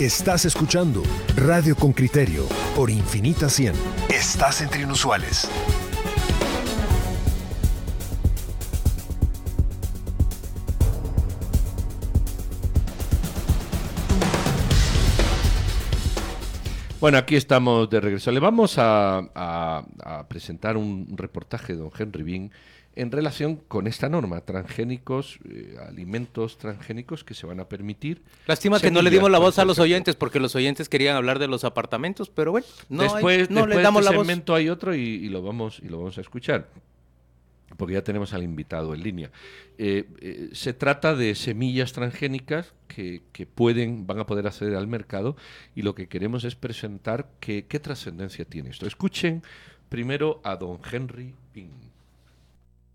Estás escuchando Radio con Criterio por Infinita 100. Estás entre inusuales. Bueno, aquí estamos de regreso. Le vamos a, presentar un reportaje de don Henry Bean en relación con esta norma, transgénicos, eh, alimentos transgénicos que se van a permitir. Lástima que no le dimos la voz a los oyentes porque los oyentes querían hablar de los apartamentos, pero bueno, no, después, no le damos este la voz. hay otro y, lo vamos y lo vamos a escuchar porque ya tenemos al invitado en línea. Eh, eh, se trata de semillas transgénicas que, pueden, van a poder acceder al mercado y lo que queremos es presentar qué trascendencia tiene esto. Escuchen primero a don Henry Ping.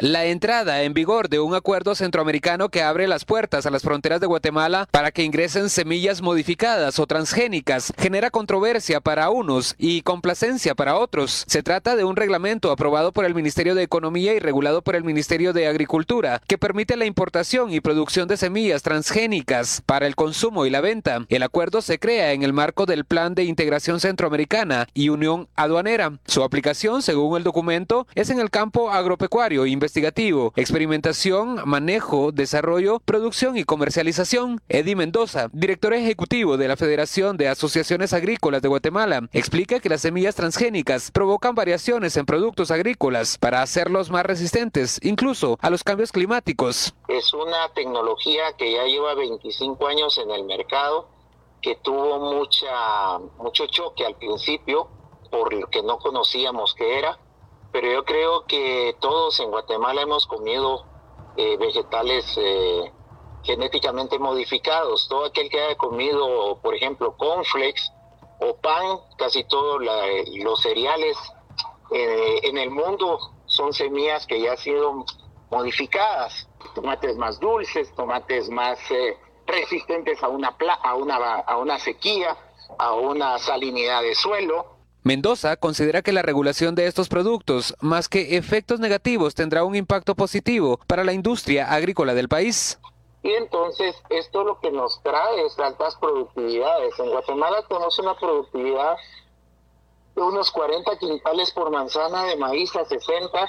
La entrada en vigor de un acuerdo centroamericano que abre las puertas a las fronteras de Guatemala para que ingresen semillas modificadas o transgénicas genera controversia para unos y complacencia para otros. Se trata de un reglamento aprobado por el Ministerio de Economía y regulado por el Ministerio de Agricultura que permite la importación y producción de semillas transgénicas para el consumo y la venta. El acuerdo se crea en el marco del Plan de Integración Centroamericana y Unión Aduanera. Su aplicación, según el documento, es en el campo agropecuario, investigativo, experimentación, manejo, desarrollo, producción y comercialización. Eddie Mendoza, director ejecutivo de la Federación de Asociaciones Agrícolas de Guatemala, explica que las semillas transgénicas provocan variaciones en productos agrícolas para hacerlos más resistentes, incluso a los cambios climáticos. Es una tecnología que ya lleva 25 años en el mercado, que tuvo mucha, mucho choque al principio porque no conocíamos qué era pero yo creo que todos en Guatemala hemos comido eh, vegetales eh, genéticamente modificados. Todo aquel que haya comido, por ejemplo, cornflakes o pan, casi todos los cereales eh, en el mundo son semillas que ya han sido modificadas. Tomates más dulces, tomates más resistentes a una, a, una, a una sequía, a una salinidad de suelo Mendoza considera que la regulación de estos productos, más que efectos negativos, tendrá un impacto positivo para la industria agrícola del país. Y entonces esto lo que nos trae es altas productividades. En Guatemala tenemos una productividad de unos 40 quintales por manzana de maíz a 60.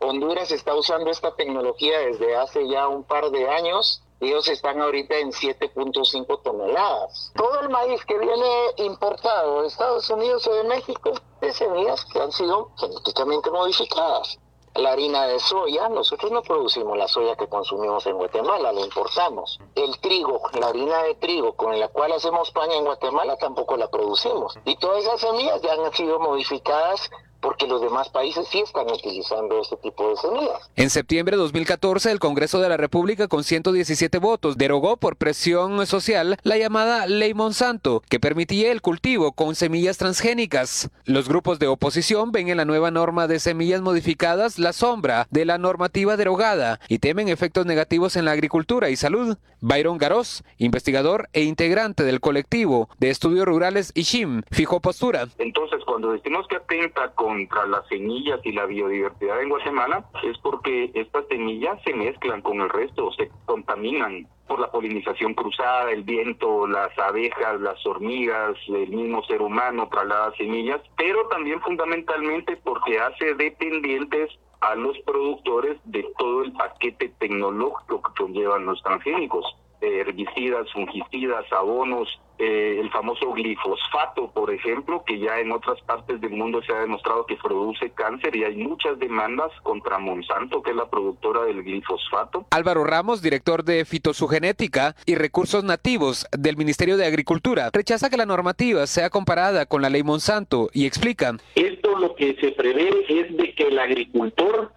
Honduras está usando esta tecnología desde hace ya un par de años ellos están ahorita en 7.5 toneladas. Todo el maíz que viene importado de Estados Unidos o de México es semillas que han sido genéticamente modificadas. La harina de soya, nosotros no producimos la soya que consumimos en Guatemala, la importamos. El trigo, la harina de trigo con la cual hacemos pan en Guatemala tampoco la producimos. Y todas esas semillas ya han sido modificadas porque los demás países sí están utilizando este tipo de semillas. En septiembre de 2014, el Congreso de la República, con 117 votos, derogó por presión social la llamada Ley Monsanto, que permitía el cultivo con semillas transgénicas. Los grupos de oposición ven en la nueva norma de semillas modificadas la sombra de la normativa derogada y temen efectos negativos en la agricultura y salud. Byron Garoz, investigador e integrante del colectivo de estudios rurales ISHIM, fijó postura. Entonces, cuando decimos que atenta con contra las semillas y la biodiversidad en Guatemala es porque estas semillas se mezclan con el resto, se contaminan por la polinización cruzada, el viento, las abejas, las hormigas, el mismo ser humano traslada semillas, pero también fundamentalmente porque hace dependientes a los productores de todo el paquete tecnológico que conllevan los transgénicos, herbicidas, fungicidas, abonos, eh, el famoso glifosfato, por ejemplo, que ya en otras partes del mundo se ha demostrado que produce cáncer y hay muchas demandas contra Monsanto, que es la productora del glifosfato. Álvaro Ramos, director de fitosugenética y recursos nativos del Ministerio de Agricultura, rechaza que la normativa sea comparada con la ley Monsanto y explica. Esto lo que se prevé es de que el agricultor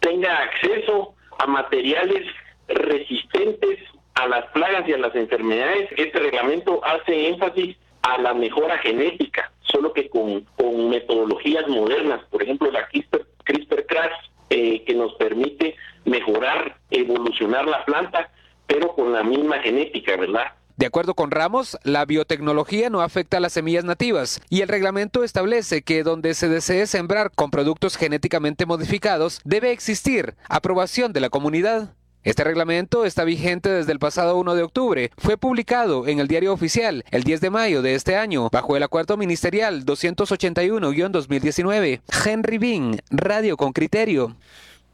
tenga acceso a materiales resistentes a las plagas y a las enfermedades, este reglamento hace énfasis a la mejora genética, solo que con, metodologías modernas, por ejemplo la CRISPR-Cas, eh, que nos permite mejorar, evolucionar la planta, pero con la misma genética, ¿verdad? De acuerdo con Ramos, la biotecnología no afecta a las semillas nativas y el reglamento establece que donde se desee sembrar con productos genéticamente modificados debe existir aprobación de la comunidad. Este reglamento está vigente desde el pasado 1 de octubre. Fue publicado en el diario oficial el 10 de mayo de este año bajo el acuerdo ministerial 281-2019. Henry Bean, Radio con Criterio.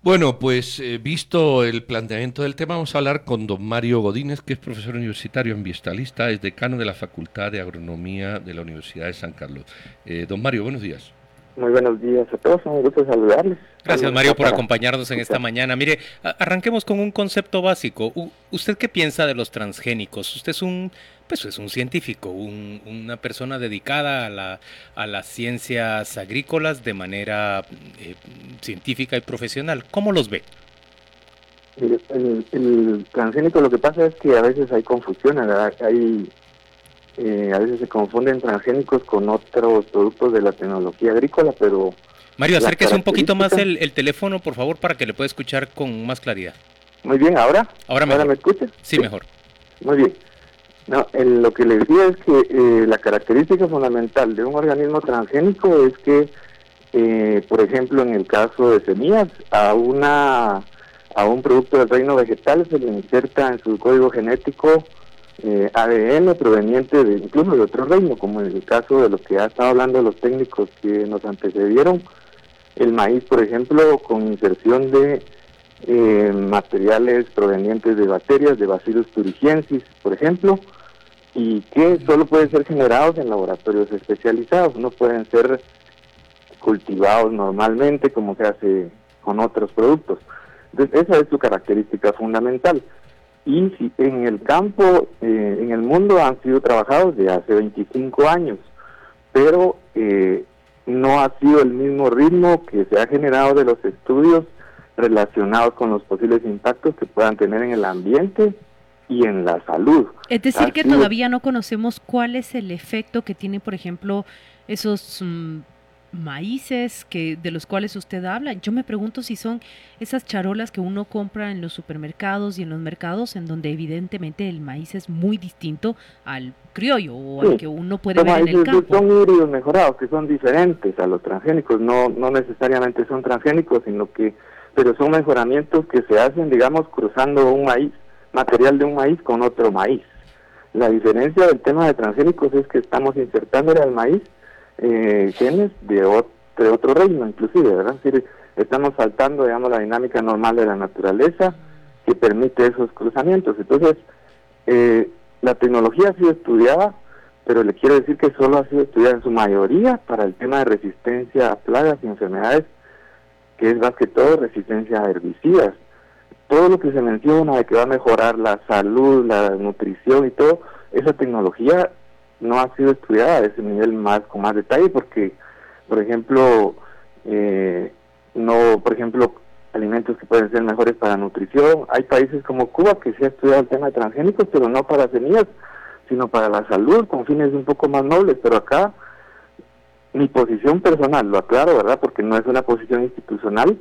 Bueno, pues eh, visto el planteamiento del tema, vamos a hablar con don Mario Godínez, que es profesor universitario ambientalista, es decano de la Facultad de Agronomía de la Universidad de San Carlos. Eh, don Mario, buenos días. Muy buenos días a todos, un gusto saludarles. Gracias Mario por acompañarnos en esta mañana. Mire, arranquemos con un concepto básico. ¿Usted qué piensa de los transgénicos? Usted es un, pues es un científico, una persona dedicada a, la, a las ciencias agrícolas de manera eh, científica y profesional. ¿Cómo los ve? el, el, transgénico lo que pasa es que a veces hay confusión, hay eh, a veces se confunden transgénicos con otros productos de la tecnología agrícola, pero... Mario, acérquese un poquito más el, teléfono, por favor, para que le pueda escuchar con más claridad. Muy bien, ¿ahora? ¿Ahora, me escucha? Sí, mejor. Muy bien. No, lo que le decía es que eh, la característica fundamental de un organismo transgénico es que, eh, por ejemplo, en el caso de semillas, a una a un producto del reino vegetal se le inserta en su código genético eh, ADN proveniente de incluso de otro reino, como en el caso de lo que ha estado hablando los técnicos que nos antecedieron, el maíz, por ejemplo, con inserción de eh, materiales provenientes de bacterias, de Bacillus thuringiensis, por ejemplo, y que solo pueden ser generados en laboratorios especializados, no pueden ser cultivados normalmente como se hace con otros productos. Entonces, esa es su característica fundamental y en el campo, eh, en el mundo han sido trabajados de hace 25 años, pero eh, no ha sido el mismo ritmo que se ha generado de los estudios relacionados con los posibles impactos que puedan tener en el ambiente y en la salud. Es decir, que todavía no conocemos cuál es el efecto que tiene, por ejemplo, esos mm, maíces que de los cuales usted habla. Yo me pregunto si son esas charolas que uno compra en los supermercados y en los mercados en donde evidentemente el maíz es muy distinto al criollo o al que uno puede ver en el campo. Son híbridos mejorados que son diferentes a los transgénicos, no no necesariamente son transgénicos, sino que pero son mejoramientos que se hacen, digamos, cruzando un maíz, material de un maíz con otro maíz. La diferencia del tema de transgénicos es que estamos insertándole al maíz eh, genes de otro, reino, inclusive, ¿verdad? estamos saltando, digamos, la dinámica normal de la naturaleza que permite esos cruzamientos. Entonces, eh, la tecnología ha sido estudiada, pero le quiero decir que solo ha sido estudiada en su mayoría para el tema de resistencia a plagas y enfermedades, que es más que todo resistencia a herbicidas. Todo lo que se menciona de que va a mejorar la salud, la nutrición y todo, esa tecnología no ha sido estudiada a ese nivel más con más detalle porque, por ejemplo, eh, no, por ejemplo, alimentos que pueden ser mejores para nutrición. Hay países como Cuba que sí ha estudiado el tema de transgénicos, pero no para semillas, sino para la salud, con fines un poco más nobles. Pero acá, mi posición personal, lo aclaro, ¿verdad? Porque no es una posición institucional,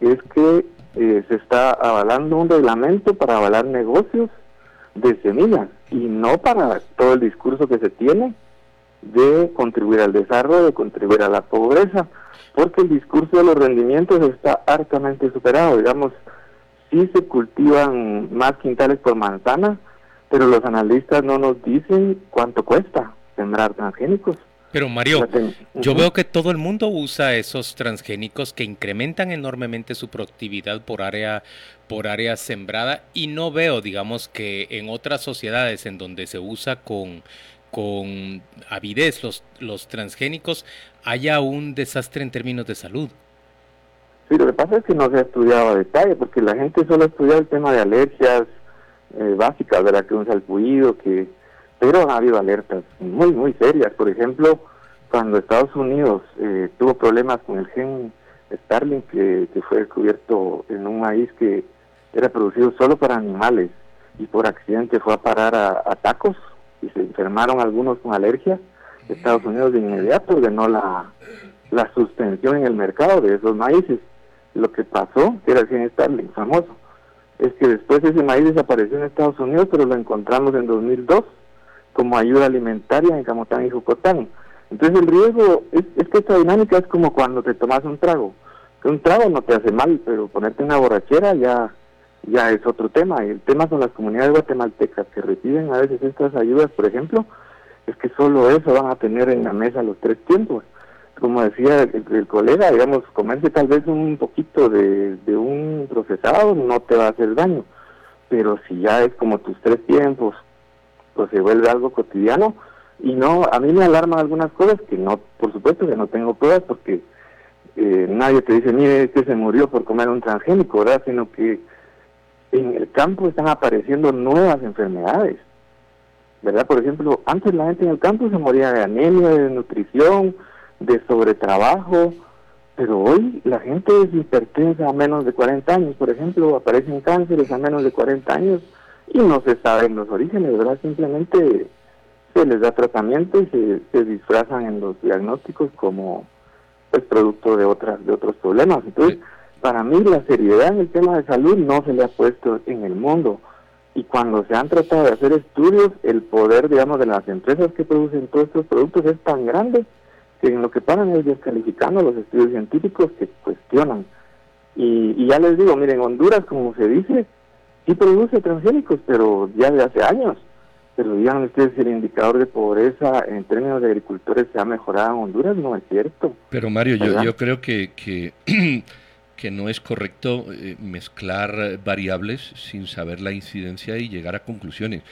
es que eh, se está avalando un reglamento para avalar negocios de semillas y no para todo el discurso que se tiene de contribuir al desarrollo, de contribuir a la pobreza, porque el discurso de los rendimientos está hartamente superado. Digamos, sí se cultivan más quintales por manzana, pero los analistas no nos dicen cuánto cuesta sembrar transgénicos. Pero Mario, yo veo que todo el mundo usa esos transgénicos que incrementan enormemente su productividad por área por área sembrada y no veo, digamos, que en otras sociedades en donde se usa con con avidez los, los transgénicos haya un desastre en términos de salud. Sí, lo que pasa es que no se ha estudiado a detalle, porque la gente solo ha estudiado el tema de alergias eh, básicas, ¿verdad? Que un salpullido, que pero ha habido alertas muy, muy serias. Por ejemplo, cuando Estados Unidos eh, tuvo problemas con el gen Starling, que, fue descubierto en un maíz que era producido solo para animales y por accidente fue a parar a, tacos y se enfermaron algunos con alergia, Estados Unidos de inmediato ordenó la, la suspensión en el mercado de esos maíces. Lo que pasó, que era el gen Starling, famoso, es que después ese maíz desapareció en Estados Unidos, pero lo encontramos en 2002 como ayuda alimentaria en Camotán y Jucotán. Entonces el riesgo, es, es que esta dinámica es como cuando te tomas un trago. Un trago no te hace mal, pero ponerte una borrachera ya, ya es otro tema. Y el tema con las comunidades guatemaltecas que reciben a veces estas ayudas, por ejemplo, es que solo eso van a tener en la mesa los tres tiempos. Como decía el, colega, digamos, comerse tal vez un poquito de, de un procesado no te va a hacer daño, pero si ya es como tus tres tiempos, pues se vuelve algo cotidiano, y no, a mí me alarman algunas cosas que no, por supuesto que no tengo pruebas porque eh, nadie te dice, mire, que se murió por comer un transgénico, ¿verdad? Sino que en el campo están apareciendo nuevas enfermedades, ¿verdad? Por ejemplo, antes la gente en el campo se moría de anemia, de nutrición, de sobretrabajo, pero hoy la gente es hipertensa a menos de 40 años, por ejemplo, aparecen cánceres a menos de 40 años y no se saben los orígenes, ¿verdad? Simplemente se les da tratamiento y se, se disfrazan en los diagnósticos como pues producto de otras de otros problemas. Entonces, para mí la seriedad en el tema de salud no se le ha puesto en el mundo y cuando se han tratado de hacer estudios, el poder, digamos, de las empresas que producen todos estos productos es tan grande que en lo que paran es descalificando los estudios científicos que cuestionan. Y, y ya les digo, miren, Honduras, como se dice, sí produce transgénicos, pero ya de hace años pero digan ustedes si el indicador de pobreza en términos de agricultores se ha mejorado en Honduras, no es cierto. Pero Mario, yo, yo, creo que, que, que, no es correcto eh, mezclar variables sin saber la incidencia y llegar a conclusiones.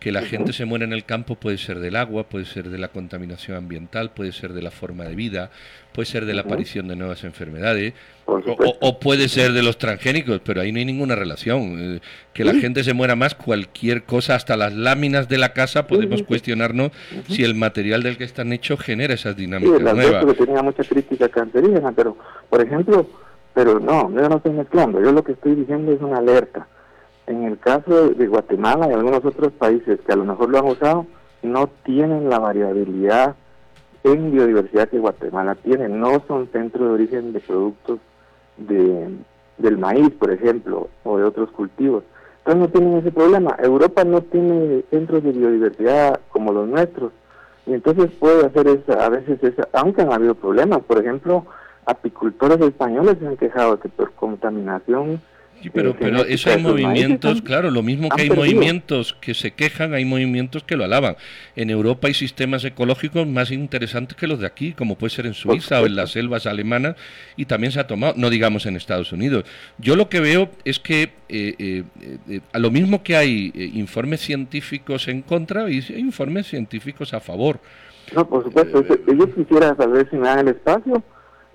Que la gente se muera en el campo puede ser del agua, puede ser de la contaminación ambiental, puede ser de la forma de vida, puede ser de la aparición de nuevas enfermedades, o, puede ser de los transgénicos, pero ahí no hay ninguna relación. Eh, que la gente se muera más, cualquier cosa, hasta las láminas de la casa, podemos cuestionarnos si el material del que están hechos genera esas dinámicas sí, nuevas. que tenía mucha crítica cancerígena, pero, por ejemplo, pero no, yo no estoy mezclando, yo lo que estoy diciendo es una alerta en el caso de Guatemala y algunos otros países que a lo mejor lo han usado, no tienen la variabilidad en biodiversidad que Guatemala tiene. No son centros de origen de productos de, del maíz, por ejemplo, o de otros cultivos. Entonces no tienen ese problema. Europa no tiene centros de biodiversidad como los nuestros. Y entonces puede hacer esa, a veces esa, aunque han habido problemas. Por ejemplo, apicultores españoles se han quejado que por contaminación pero, pero eso hay movimientos, claro, lo mismo que hay movimientos que se quejan, hay movimientos que lo alaban. En Europa hay sistemas ecológicos más interesantes que los de aquí, como puede ser en Suiza o en las selvas alemanas, y también se ha tomado, no digamos en Estados Unidos. Yo lo que veo es que eh, eh, eh, a lo mismo que hay informes científicos en contra, hay informes científicos a favor. No, por supuesto. yo quisiera saber si me dan el espacio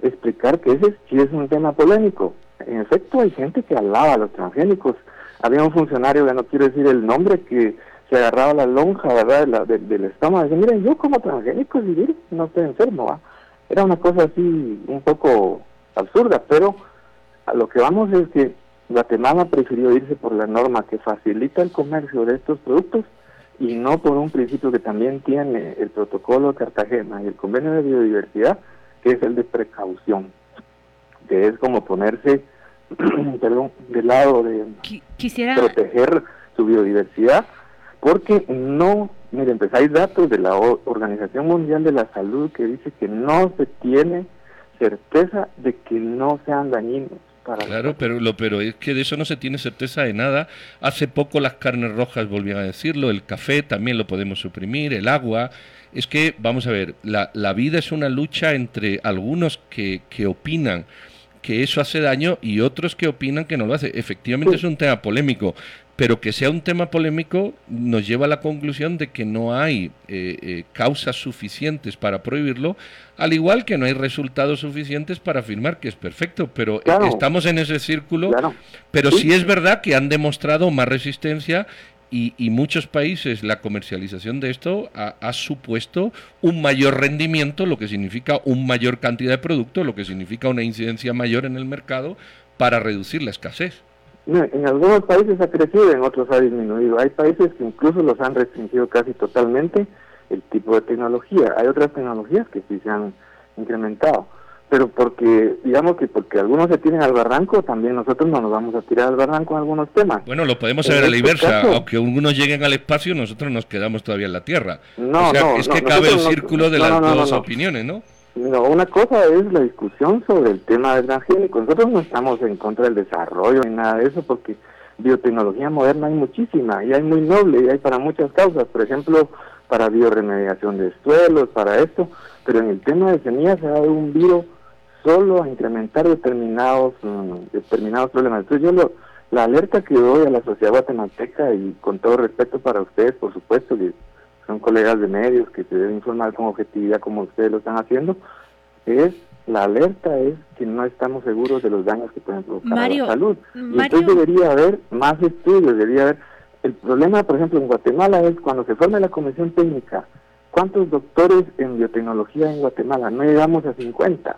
explicar que ese sí es un tema polémico en efecto hay gente que alaba a los transgénicos. Había un funcionario, ya no quiero decir el nombre, que se agarraba la lonja, ¿verdad?, del estómago. Dice, miren, yo como transgénicos y no estoy enfermo, Era una cosa así un poco absurda, pero a lo que vamos es que Guatemala prefirió irse por la norma que facilita el comercio de estos productos y no por un principio que también tiene el protocolo de Cartagena y el convenio de biodiversidad, que es el de precaución, que es como ponerse perdón, del lado de proteger su biodiversidad, porque no, miren, pues hay datos de la Organización Mundial de la Salud que dice que no se tiene certeza de que no sean dañinos. Para claro, pero lo pero es que de eso no se tiene certeza de nada. Hace poco las carnes rojas volvían a decirlo, el café también lo podemos suprimir, el agua. Es que, vamos a ver, la, la vida es una lucha entre algunos que, que opinan que eso hace daño y otros que opinan que no lo hace. Efectivamente es un tema polémico, pero que sea un tema polémico nos lleva a la conclusión de que no hay eh, eh, causas suficientes para prohibirlo, al igual que no hay resultados suficientes para afirmar que es perfecto, pero estamos en ese círculo, pero sí es verdad que han demostrado más resistencia y, muchos países la comercialización de esto ha, supuesto un mayor rendimiento, lo que significa una mayor cantidad de producto, lo que significa una incidencia mayor en el mercado para reducir la escasez. En algunos países ha crecido, en otros ha disminuido. Hay países que incluso los han restringido casi totalmente el tipo de tecnología. Hay otras tecnologías que sí se han incrementado. Pero porque, digamos que porque algunos se tiran al barranco, también nosotros no nos vamos a tirar al barranco en algunos temas. Bueno, lo podemos saber a la este inversa, aunque algunos lleguen al espacio, nosotros nos quedamos todavía en la Tierra. No, o sea, es que cabe el círculo de las dos opiniones, ¿no? No, una cosa es la discusión sobre el tema del transgénico. Nosotros no estamos en contra del desarrollo ni nada de eso, porque biotecnología moderna hay muchísima y hay muy noble y hay para muchas causas. Por ejemplo, para bioremediación de suelos, para esto. Pero en el tema de semillas se ha dado un virus solo a incrementar determinados mm, determinados problemas. Entonces yo lo, la alerta que doy a la sociedad guatemalteca y con todo respeto para ustedes, por supuesto, que son colegas de medios que se deben informar con objetividad como ustedes lo están haciendo, es la alerta es que no estamos seguros de los daños que pueden provocar a la salud. Y entonces debería haber más estudios, debería haber... El problema, por ejemplo, en Guatemala es cuando se forma la comisión técnica, ¿cuántos doctores en biotecnología en Guatemala? No llegamos a 50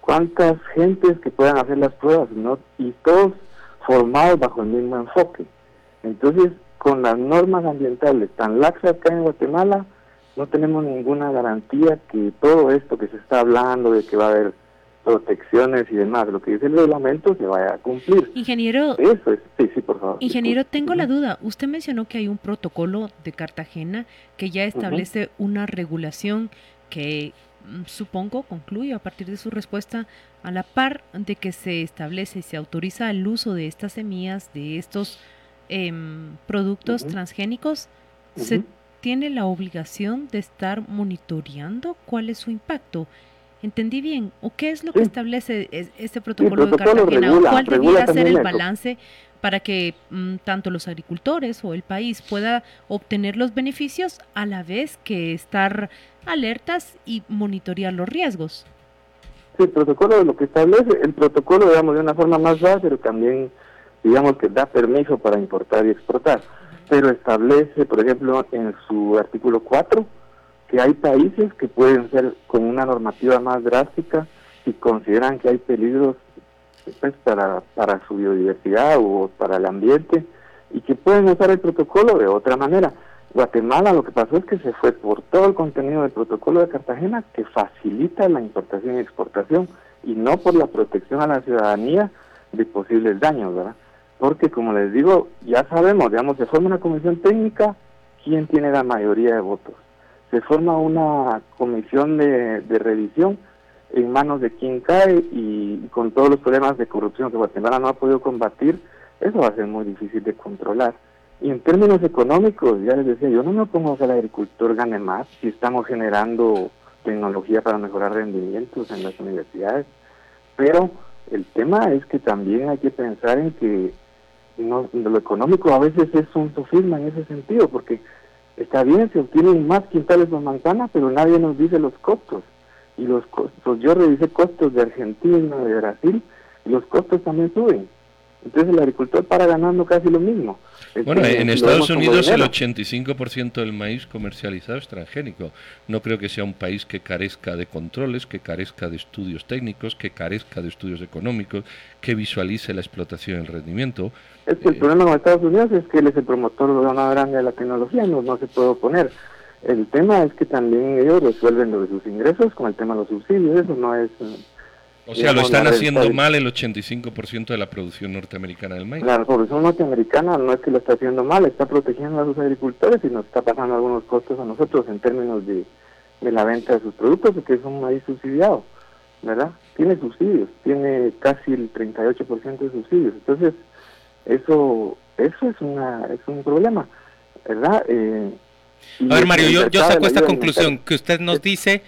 cuántas gentes que puedan hacer las pruebas, ¿no? Y todos formados bajo el mismo enfoque. Entonces, con las normas ambientales tan laxas acá en Guatemala, no tenemos ninguna garantía que todo esto que se está hablando de que va a haber protecciones y demás, lo que dice el reglamento se vaya a cumplir. Ingeniero, eso es, sí, sí, por favor. Ingeniero, tengo la duda. Usted mencionó que hay un protocolo de Cartagena que ya establece una regulación que Mm, supongo, concluyo a partir de su respuesta, a la par de que se establece y se autoriza el uso de estas semillas, de estos em, productos transgénicos, se tiene la obligación de estar monitoreando cuál es su impacto. ¿Entendí bien? ¿O qué es lo que establece este protocolo, de Cartagena? ¿Cuál debiera ser el balance para que mm, tanto los agricultores o el país pueda obtener los beneficios a la vez que estar alertas y monitorear los riesgos. Sí, el protocolo lo que establece, el protocolo, digamos, de una forma más baja, pero también, digamos, que da permiso para importar y exportar. Pero establece, por ejemplo, en su artículo 4, que hay países que pueden ser con una normativa más drástica si consideran que hay peligros pues, para, para su biodiversidad o para el ambiente y que pueden usar el protocolo de otra manera. Guatemala lo que pasó es que se fue por todo el contenido del protocolo de Cartagena que facilita la importación y exportación y no por la protección a la ciudadanía de posibles daños, ¿verdad? Porque como les digo, ya sabemos, digamos, se forma una comisión técnica, ¿quién tiene la mayoría de votos? Se forma una comisión de, de revisión en manos de quien cae y con todos los problemas de corrupción que Guatemala no ha podido combatir, eso va a ser muy difícil de controlar. Y en términos económicos, ya les decía, yo no me opongo que el agricultor gane más si estamos generando tecnología para mejorar rendimientos en las universidades, pero el tema es que también hay que pensar en que no, lo económico a veces es un sofisma en ese sentido, porque está bien, se obtienen más quintales de manzana, pero nadie nos dice los costos. Y los costos, yo revisé costos de Argentina, de Brasil, y los costos también suben. Entonces el agricultor para ganando casi lo mismo. Bueno, en Estados Unidos el 85% del maíz comercializado es transgénico. No creo que sea un país que carezca de controles, que carezca de estudios técnicos, que carezca de estudios económicos, que visualice la explotación y el rendimiento. Es que el problema con Estados Unidos es que él es el promotor de una grande de la tecnología, no, no se puede oponer. El tema es que también ellos resuelven lo de sus ingresos con el tema de los subsidios, eso no es o sea, lo están haciendo mal el 85% de la producción norteamericana del maíz. La producción norteamericana no es que lo está haciendo mal, está protegiendo a sus agricultores y nos está pasando algunos costos a nosotros en términos de, la venta de sus productos, porque es un maíz subsidiado, ¿verdad? Tiene subsidios, tiene casi el 38% de subsidios. Entonces, eso eso es una es un problema, ¿verdad? Eh, a ver, Mario, yo, yo saco esta conclusión que usted nos dice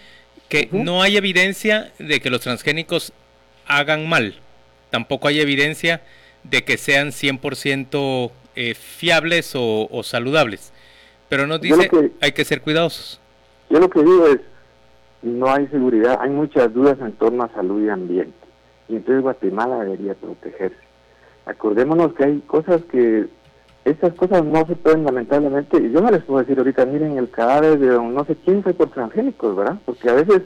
que no hay evidencia de que los transgénicos hagan mal. Tampoco hay evidencia de que sean 100% eh, fiables o, saludables. Pero nos dice que hay que ser cuidadosos. Yo lo que digo es, no hay seguridad, hay muchas dudas en torno a salud y ambiente. Y entonces Guatemala debería protegerse. Acordémonos que hay cosas que, estas cosas no se pueden lamentablemente, y yo no les puedo decir ahorita, miren el cadáver de no sé quién fue por transgénicos, ¿verdad? Porque a veces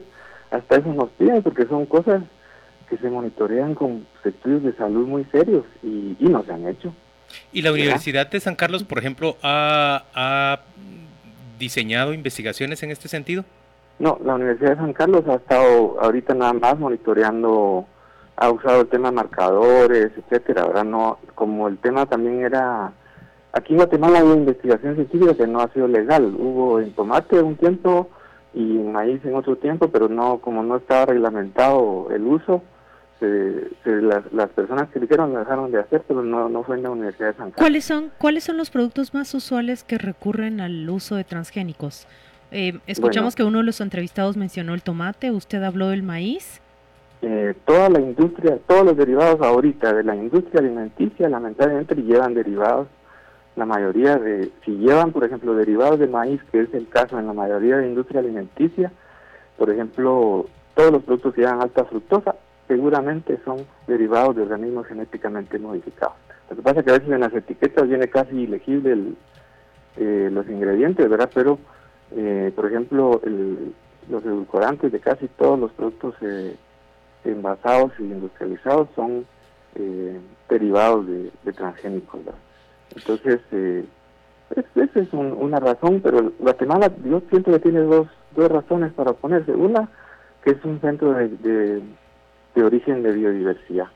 hasta eso nos piden, porque son cosas que se monitorean con estudios de salud muy serios y, no se han hecho. ¿Y la Universidad de San Carlos, por ejemplo, ha, diseñado investigaciones en este sentido? No, la Universidad de San Carlos ha estado ahorita nada más monitoreando, ha usado el tema marcadores, etcétera, ahora no, como el tema también era, aquí en Guatemala hubo investigación científica que no ha sido legal, hubo en tomate un tiempo y en maíz en otro tiempo, pero no, como no estaba reglamentado el uso, las, personas que lo hicieron lo dejaron de hacer, pero no, no fue en la Universidad de San Carlos. ¿Cuáles son, ¿Cuáles son los productos más usuales que recurren al uso de transgénicos? Eh, escuchamos que uno de los entrevistados mencionó el tomate, usted habló del maíz. Eh, toda la industria, todos los derivados ahorita de la industria alimenticia lamentablemente llevan derivados, la mayoría de, si llevan por ejemplo derivados de maíz, que es el caso en la mayoría de industria alimenticia, por ejemplo, todos los productos que llevan alta fructosa, seguramente son derivados de organismos genéticamente modificados. Lo que pasa es que a veces en las etiquetas viene casi ilegible eh, los ingredientes, ¿verdad? Pero eh, por ejemplo, los edulcorantes de casi todos los productos eh, envasados y industrializados son eh, derivados de, transgénicos. Entonces, eh, esa es una razón, pero Guatemala yo siento que tiene dos, dos razones para oponerse. Una, que es un centro de, de, origen de biodiversidad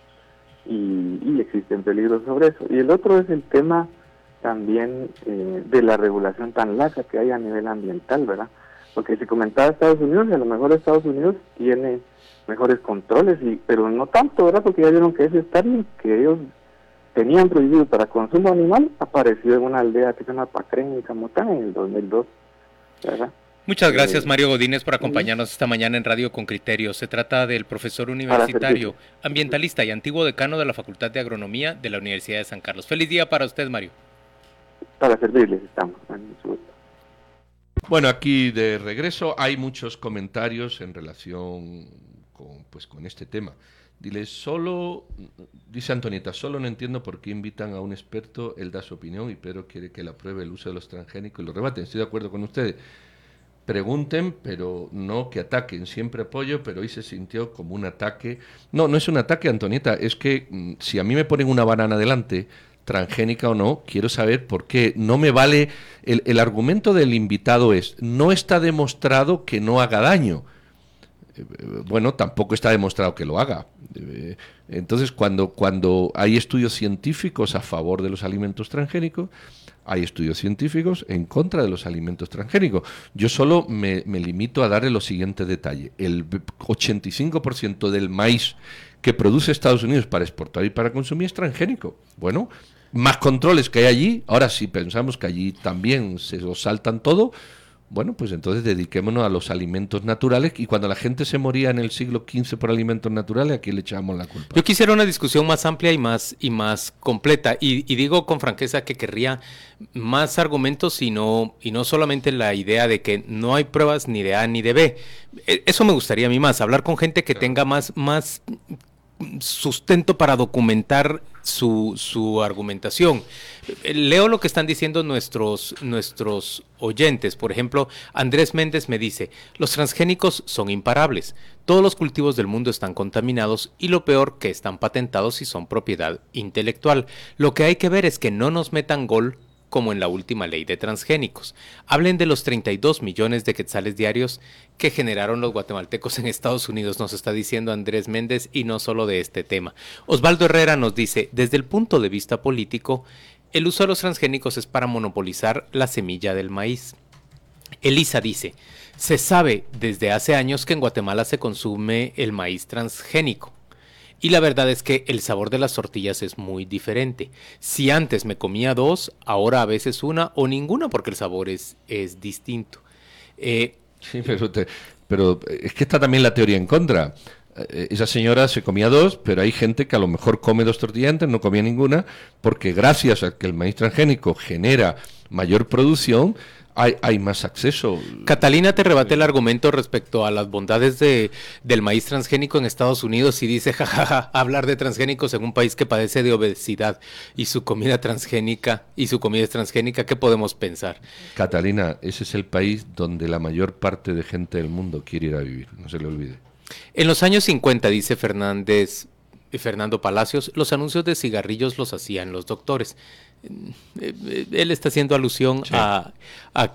y, y existen peligros sobre eso. Y el otro es el tema también eh, de la regulación tan laxa que hay a nivel ambiental, ¿verdad? Porque si comentaba Estados Unidos, a lo mejor Estados Unidos tiene mejores controles, y pero no tanto, ¿verdad? Porque ya vieron que ese Starling que ellos tenían prohibido para consumo animal apareció en una aldea que se llama Pacren y Camotán en el 2002, ¿verdad? Muchas gracias Mario Godínez por acompañarnos esta mañana en Radio con Criterio. Se trata del profesor universitario, ambientalista y antiguo decano de la Facultad de Agronomía de la Universidad de San Carlos. Feliz día para usted, Mario para servirles estamos. Bueno, aquí de regreso hay muchos comentarios en relación con, pues, con este tema. Dile, solo, dice Antonieta, solo no entiendo por qué invitan a un experto, él da su opinión y Pedro quiere que la apruebe el uso de los transgénicos y lo rebaten. Estoy de acuerdo con ustedes. Pregunten, pero no que ataquen. Siempre apoyo, pero hoy se sintió como un ataque. No, no es un ataque, Antonieta. Es que mm, si a mí me ponen una banana delante, transgénica o no, quiero saber por qué. No me vale. El, argumento del invitado es: no está demostrado que no haga daño. Eh, bueno, tampoco está demostrado que lo haga. Eh, entonces, cuando, cuando hay estudios científicos a favor de los alimentos transgénicos, hay estudios científicos en contra de los alimentos transgénicos. Yo solo me, me limito a darle lo siguiente detalle. El 85% del maíz que produce Estados Unidos para exportar y para consumir es transgénico. Bueno, más controles que hay allí. Ahora, si pensamos que allí también se lo saltan todo, bueno, pues entonces dediquémonos a los alimentos naturales y cuando la gente se moría en el siglo XV por alimentos naturales, aquí le echamos la culpa. Yo quisiera una discusión más amplia y más, y más completa y, digo con franqueza que querría más argumentos y no, y no solamente la idea de que no hay pruebas ni de A ni de B. E, eso me gustaría a mí más, hablar con gente que tenga más, más sustento para documentar su, su, argumentación. Leo lo que están diciendo nuestros, nuestros oyentes. Por ejemplo, Andrés Méndez me dice, los transgénicos son imparables. Todos los cultivos del mundo están contaminados y lo peor que están patentados y son propiedad intelectual. Lo que hay que ver es que no nos metan gol como en la última ley de transgénicos. Hablen de los 32 millones de quetzales diarios que generaron los guatemaltecos en Estados Unidos, nos está diciendo Andrés Méndez, y no solo de este tema. Osvaldo Herrera nos dice, desde el punto de vista político, el uso de los transgénicos es para monopolizar la semilla del maíz. Elisa dice, se sabe desde hace años que en Guatemala se consume el maíz transgénico. Y la verdad es que el sabor de las tortillas es muy diferente. Si antes me comía dos, ahora a veces una o ninguna porque el sabor es, es distinto. Eh, sí, pero, pero es que está también la teoría en contra. Eh, esa señora se comía dos, pero hay gente que a lo mejor come dos tortillas antes, no comía ninguna, porque gracias a que el maíz transgénico genera mayor producción, hay, más acceso. Catalina te rebate el argumento respecto a las bondades de, del maíz transgénico en Estados Unidos y dice, jajaja, hablar de transgénicos en un país que padece de obesidad y su comida transgénica y su comida es transgénica, ¿qué podemos pensar? Catalina, ese es el país donde la mayor parte de gente del mundo quiere ir a vivir, no se le olvide. En los años 50, dice Fernández, Fernando Palacios, los anuncios de cigarrillos los hacían los doctores. Eh, él está haciendo alusión a,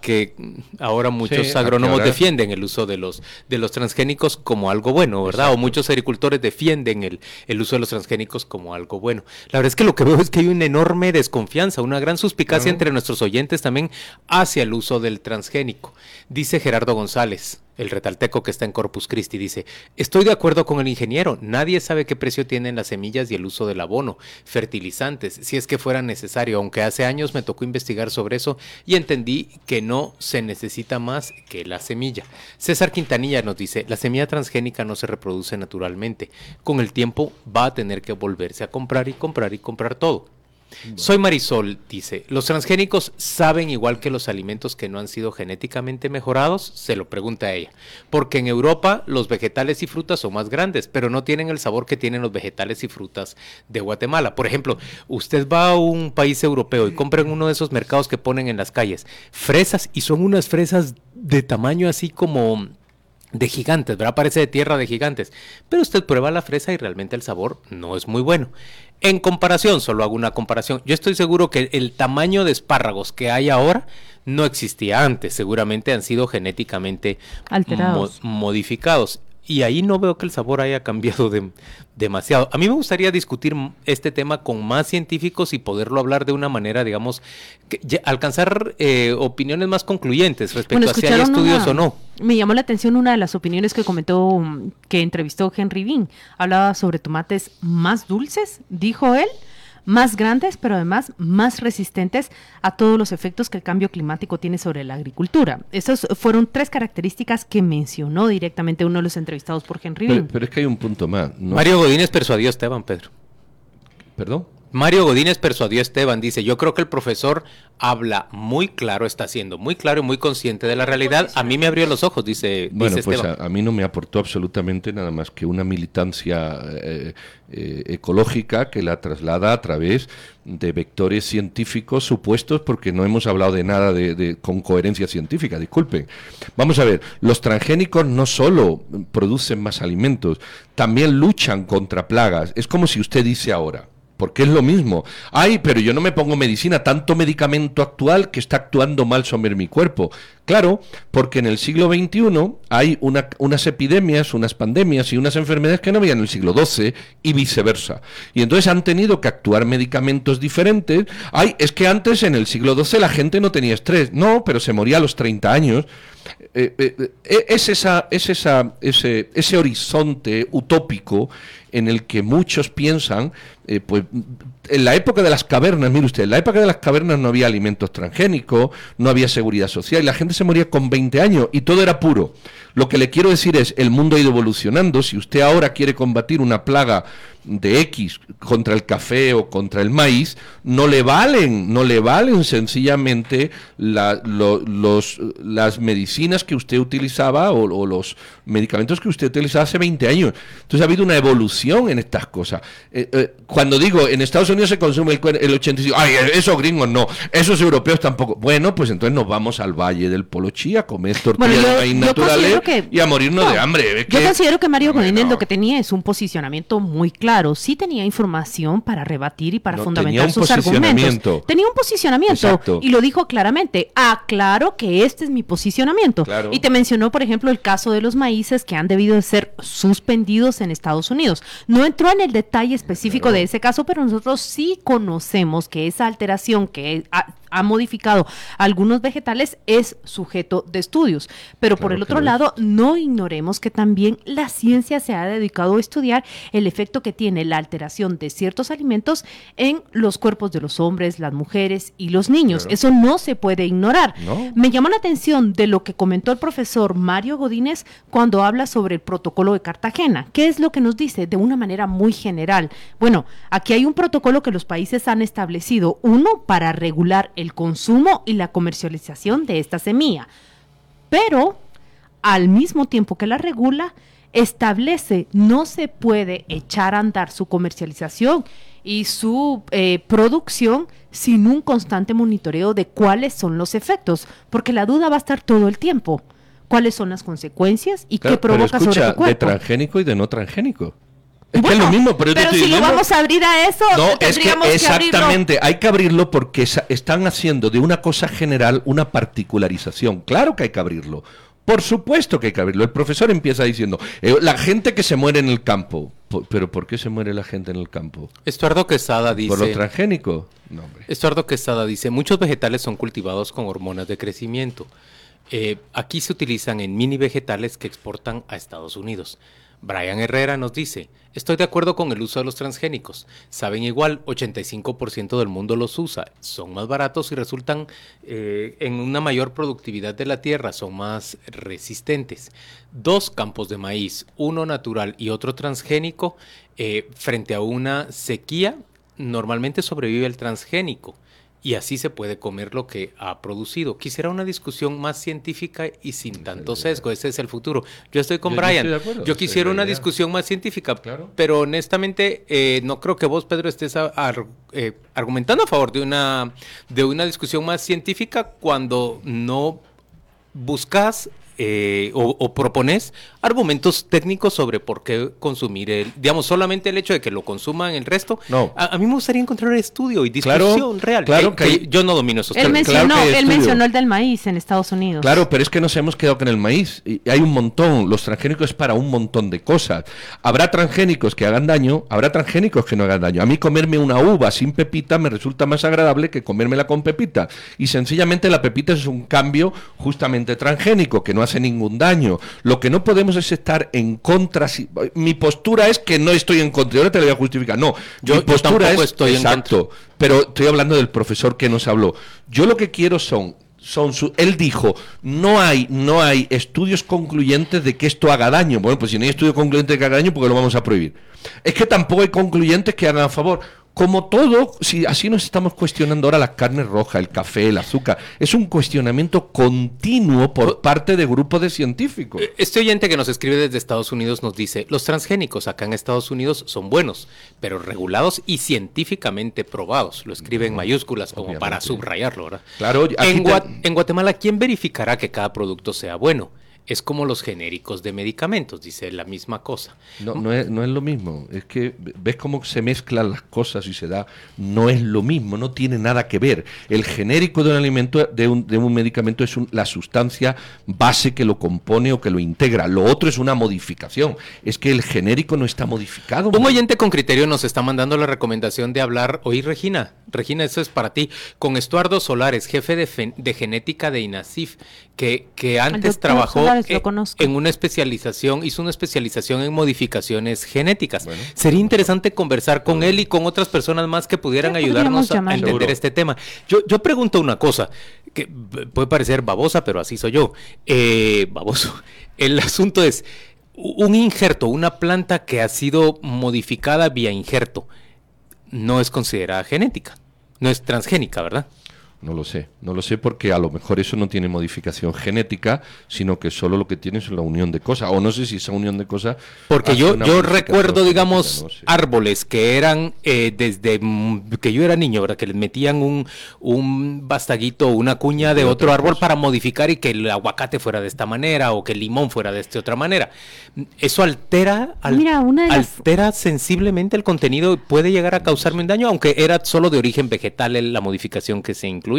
que ahora muchos agrónomos defienden el uso de los, de los transgénicos como algo bueno, ¿verdad? O muchos agricultores defienden el, el, uso de los transgénicos como algo bueno. La verdad es que lo que veo es que hay una enorme desconfianza, una gran suspicacia entre nuestros oyentes también hacia el uso del transgénico. Dice Gerardo González el retalteco que está en Corpus Christi, dice, estoy de acuerdo con el ingeniero, nadie sabe qué precio tienen las semillas y el uso del abono, fertilizantes, si es que fuera necesario, aunque hace años me tocó investigar sobre eso y entendí que no se necesita más que la semilla. César Quintanilla nos dice, la semilla transgénica no se reproduce naturalmente, con el tiempo va a tener que volverse a comprar y comprar y comprar todo. Soy Marisol, dice, ¿los transgénicos saben igual que los alimentos que no han sido genéticamente mejorados? Se lo pregunta ella. Porque en Europa los vegetales y frutas son más grandes, pero no tienen el sabor que tienen los vegetales y frutas de Guatemala. Por ejemplo, usted va a un país europeo y compra en uno de esos mercados que ponen en las calles fresas y son unas fresas de tamaño así como de gigantes, ¿verdad? Parece de tierra de gigantes. Pero usted prueba la fresa y realmente el sabor no es muy bueno. En comparación, solo hago una comparación, yo estoy seguro que el tamaño de espárragos que hay ahora no existía antes, seguramente han sido genéticamente Alterados. modificados y ahí no veo que el sabor haya cambiado demasiado. A mí me gustaría discutir este tema con más científicos y poderlo hablar de una manera, digamos, que, alcanzar eh, opiniones más concluyentes respecto a si hay estudios o no. Me llamó la atención una de las opiniones que comentó, que entrevistó Henry Bean. Hablaba sobre tomates más dulces, dijo él, más grandes, pero además más resistentes a todos los efectos que el cambio climático tiene sobre la agricultura. Esas fueron tres características que mencionó directamente uno de los entrevistados por Henry. Pero, pero es que hay un punto más. Mario Godínez persuadió a Esteban, Pedro. ¿Perdón? Mario Godínez persuadió a Esteban, dice, yo creo que el profesor habla muy claro, está siendo muy claro y muy consciente de la realidad. A mí me abrió los ojos, dice, bueno, pues a, mí no me aportó absolutamente nada más que una militancia eh, eh, ecológica que la traslada a través de vectores científicos supuestos, porque no hemos hablado de nada de, con coherencia científica, disculpen. Vamos a ver, los transgénicos no solo producen más alimentos, también luchan contra plagas. Es como si usted dice ahora, porque es lo mismo. Ay, pero yo no me pongo medicina, tanto medicamento actual que está actuando mal sobre mi cuerpo. Claro, porque en el siglo XXI hay unas epidemias, unas pandemias y unas enfermedades que no había en el siglo XII y viceversa. Y entonces han tenido que actuar medicamentos diferentes. Ay, es que antes en el siglo XII la gente no tenía estrés. No, pero se moría a los 30 años. Eh, eh, eh, es esa, es esa, ese, ese horizonte utópico en el que muchos piensan, pues en la época de las cavernas, mire usted, en la época de las cavernas no había alimentos transgénicos, no había seguridad social y la gente se moría con 20 años y todo era puro. Lo que le quiero decir es, el mundo ha ido evolucionando, si usted ahora quiere combatir una plaga de X contra el café o contra el maíz, no le valen, no le valen sencillamente las medicinas que usted utilizaba o, los medicamentos que usted utilizaba hace 20 años. Entonces ha habido una evolución en estas cosas. Eh, eh, cuando digo, en Estados Unidos se consume el, el 85, ay, esos gringos no, esos europeos tampoco. Bueno, pues entonces nos vamos al Valle del Polo Chía a comer tortillas de maíz naturales y a morirnos de hambre. Yo considero que Mario Godínez lo que tenía es un posicionamiento muy claro sí tenía información para rebatir y para fundamentar sus argumentos. Tenía un posicionamiento y lo dijo claramente. Aclaro que este es mi posicionamiento. Y te mencionó, por ejemplo, el caso de los maíces que han debido de ser suspendidos en Estados Unidos. No entró en el detalle específico de ese caso, pero nosotros sí conocemos que esa alteración que ha modificado algunos vegetales es sujeto de estudios. Pero por el otro lado, no ignoremos que también la ciencia se ha dedicado a estudiar el efecto que tiene la alteración de ciertos alimentos en los cuerpos de los hombres, las mujeres y los niños. Eso no se puede ignorar. Me llamó la atención de lo que comentó el profesor Mario Godínez cuando habla sobre el protocolo de Cartagena. ¿Qué es lo que nos dice? De una manera muy general. Bueno, aquí hay un protocolo que los países han establecido. Uno, para regular el consumo y la comercialización de esta semilla. Pero, al mismo tiempo que la regula, establece no se puede echar a andar su comercialización y su eh, producción sin un constante monitoreo de cuáles son los efectos, porque la duda va a estar todo el tiempo. ¿Cuáles son las consecuencias y qué provoca sobre el cuerpo? De transgénico y de no transgénico. Es que es lo mismo, pero, pero si lo vamos a abrir a eso, no, es que exactamente, hay que abrirlo porque están haciendo de una cosa general una particularización. Claro que hay que abrirlo. Por supuesto que hay que abrirlo. El profesor empieza diciendo, eh, la gente que se muere en el campo. ¿Pero por qué se muere la gente en el campo? Estuardo Quesada dice... ¿Por lo transgénico? No, Estuardo Quesada dice, muchos vegetales son cultivados con hormonas de crecimiento. Eh, aquí se utilizan en mini vegetales que exportan a Estados Unidos. Brian Herrera nos dice, estoy de acuerdo con el uso de los transgénicos. Saben igual, 85% del mundo los usa. Son más baratos y resultan eh, en una mayor productividad de la tierra, son más resistentes. Dos campos de maíz, uno natural y otro transgénico, eh, frente a una sequía, normalmente sobrevive el transgénico y así se puede comer lo que ha producido. Quisiera una discusión más científica y sin tanto sesgo. Ese es el futuro. Yo estoy con Brian. Yo, quisiera una discusión más científica, pero honestamente eh, no creo que vos, Pedro, estés eh, argumentando a favor de una, de una discusión más científica cuando no buscas eh, o, propones argumentos técnicos sobre por qué consumir el, digamos, solamente el hecho de que lo consuman el resto. No. A, mí me gustaría encontrar estudio y discusión real. Claro que, yo no domino esos él Mencionó, él mencionó el del maíz en Estados Unidos. Claro, pero es que nos hemos quedado con el maíz. Y hay un montón. Los transgénicos es para un montón de cosas. Habrá transgénicos que hagan daño, habrá transgénicos que no hagan daño. A mí comerme una uva sin pepita me resulta más agradable que comérmela con pepita. Y sencillamente la pepita es un cambio justamente transgénico que no hace ningún daño. Lo que no podemos es estar en contra. mi postura es que no estoy en contra. Ahora te lo voy a justificar. No, yo, mi postura es estoy exacto. pero estoy hablando del profesor que nos habló. Yo lo que quiero son son su, él dijo, no hay, no hay estudios concluyentes de que esto haga daño. Bueno, pues si no hay estudios concluyentes de que haga daño, porque lo vamos a prohibir? Es que tampoco hay concluyentes que hagan a favor como todo, si así nos estamos cuestionando ahora la carne roja, el café, el azúcar, es un cuestionamiento continuo por parte de grupos de científicos. Eh, este oyente que nos escribe desde Estados Unidos nos dice, los transgénicos acá en Estados Unidos son buenos, pero regulados y científicamente probados. Lo escribe en mayúsculas como para subrayarlo, ¿verdad? Claro, en Guatemala, ¿quién verificará que cada producto sea bueno? Es como los genéricos de medicamentos, dice la misma cosa. No, no, es, no es lo mismo, es que ves cómo se mezclan las cosas y se da, no es lo mismo, no tiene nada que ver. El genérico de un alimento, de un, de un medicamento es la sustancia base que lo compone o que lo integra, lo otro es una modificación, es que el genérico no está modificado. Un oyente con criterio nos está mandando la recomendación de hablar, oí Regina, Regina, eso es para ti, con Estuardo Solares, jefe de, de genética de INASIF, que, que antes trabajó en una especialización, hizo una especialización en modificaciones genéticas. Sería interesante conversar con él y con otras personas más que pudieran ayudarnos a, entender este tema. Yo, yo pregunto una cosa, que puede parecer babosa, pero así soy yo. Eh, baboso. El asunto es, un injerto, una planta que ha sido modificada vía injerto, no es considerada genética, no es transgénica, ¿verdad? No lo sé, no lo sé porque a lo mejor eso no tiene modificación genética, sino que solo lo que tiene es la unión de cosas. O no sé si esa unión de cosas. Porque yo, yo recuerdo, digamos, árboles que eran eh, desde que yo era niño, ¿verdad? Que les metían un, un bastaguito, una cuña de, otro árbol para modificar y que el aguacate fuera de esta manera o que el limón fuera de esta otra manera. Eso altera, altera sensiblemente el contenido y puede llegar a causarme un daño, aunque era solo de origen vegetal la modificación que se incluye.